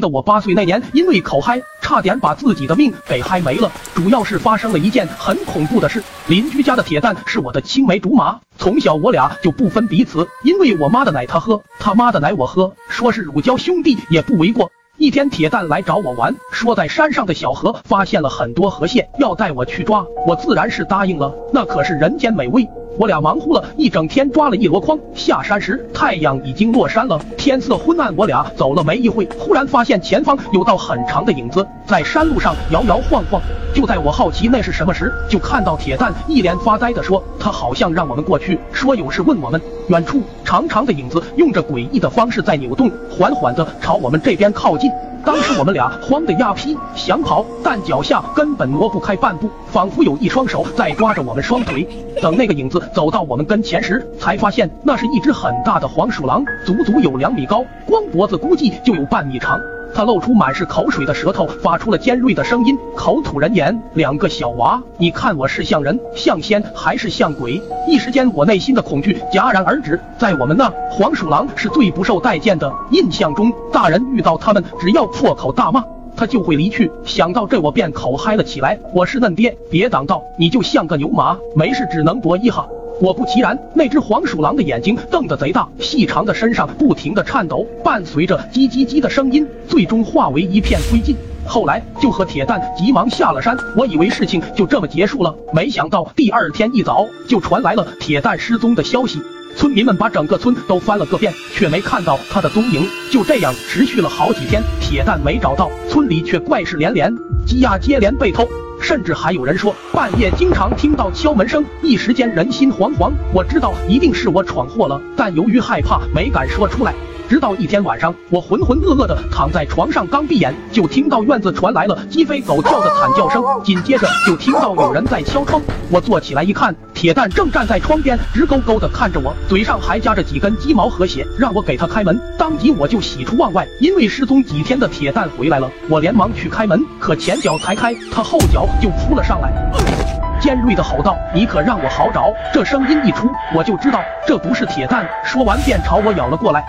记得我八岁那年，因为口嗨，差点把自己的命给嗨没了。主要是发生了一件很恐怖的事，邻居家的铁蛋是我的青梅竹马，从小我俩就不分彼此，因为我妈的奶他喝，他妈的奶我喝，说是乳胶兄弟也不为过。一天，铁蛋来找我玩，说在山上的小河发现了很多河蟹，要带我去抓。我自然是答应了，那可是人间美味。我俩忙乎了一整天，抓了一箩筐。下山时，太阳已经落山了，天色昏暗。我俩走了没一会，忽然发现前方有道很长的影子在山路上摇摇晃晃。就在我好奇那是什么时，就看到铁蛋一脸发呆的说：“他好像让我们过去，说有事问我们。”远处长长的影子用着诡异的方式在扭动，缓缓的朝我们这边靠近。当时我们俩慌得呀批，想跑，但脚下根本挪不开半步，仿佛有一双手在抓着我们双腿。等那个影子走到我们跟前时，才发现那是一只很大的黄鼠狼，足足有两米高，光脖子估计就有半米长。他露出满是口水的舌头，发出了尖锐的声音，口吐人言：“两个小娃，你看我是像人、像仙还是像鬼？”一时间，我内心的恐惧戛然而止。在我们那，黄鼠狼是最不受待见的。印象中，大人遇到他们，只要破口大骂，他就会离去。想到这，我便口嗨了起来：“我是嫩爹，别挡道，你就像个牛马，没事只能搏一哈。”果不其然，那只黄鼠狼的眼睛瞪得贼大，细长的身上不停的颤抖，伴随着叽叽叽的声音，最终化为一片灰烬。后来就和铁蛋急忙下了山，我以为事情就这么结束了，没想到第二天一早就传来了铁蛋失踪的消息。村民们把整个村都翻了个遍，却没看到他的踪影。就这样持续了好几天，铁蛋没找到，村里却怪事连连，鸡鸭接连被偷。甚至还有人说，半夜经常听到敲门声，一时间人心惶惶。我知道一定是我闯祸了，但由于害怕，没敢说出来。直到一天晚上，我浑浑噩噩的躺在床上，刚闭眼，就听到院子传来了鸡飞狗跳的惨叫声，紧接着就听到有人在敲窗。我坐起来一看，铁蛋正站在窗边，直勾勾的看着我，嘴上还夹着几根鸡毛和血，让我给他开门。当即我就喜出望外，因为失踪几天的铁蛋回来了。我连忙去开门，可前脚才开，他后脚就扑了上来，尖锐的吼道：“你可让我好找！”这声音一出，我就知道这不是铁蛋。说完便朝我咬了过来。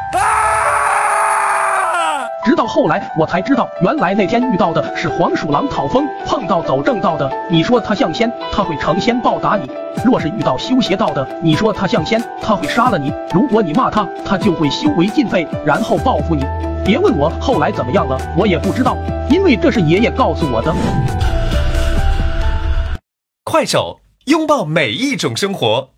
直到后来，我才知道，原来那天遇到的是黄鼠狼讨风，碰到走正道的，你说他像仙，他会成仙报答你；若是遇到修邪道的，你说他像仙，他会杀了你。如果你骂他，他就会修为尽废，然后报复你。别问我后来怎么样了，我也不知道，因为这是爷爷告诉我的。快手，拥抱每一种生活。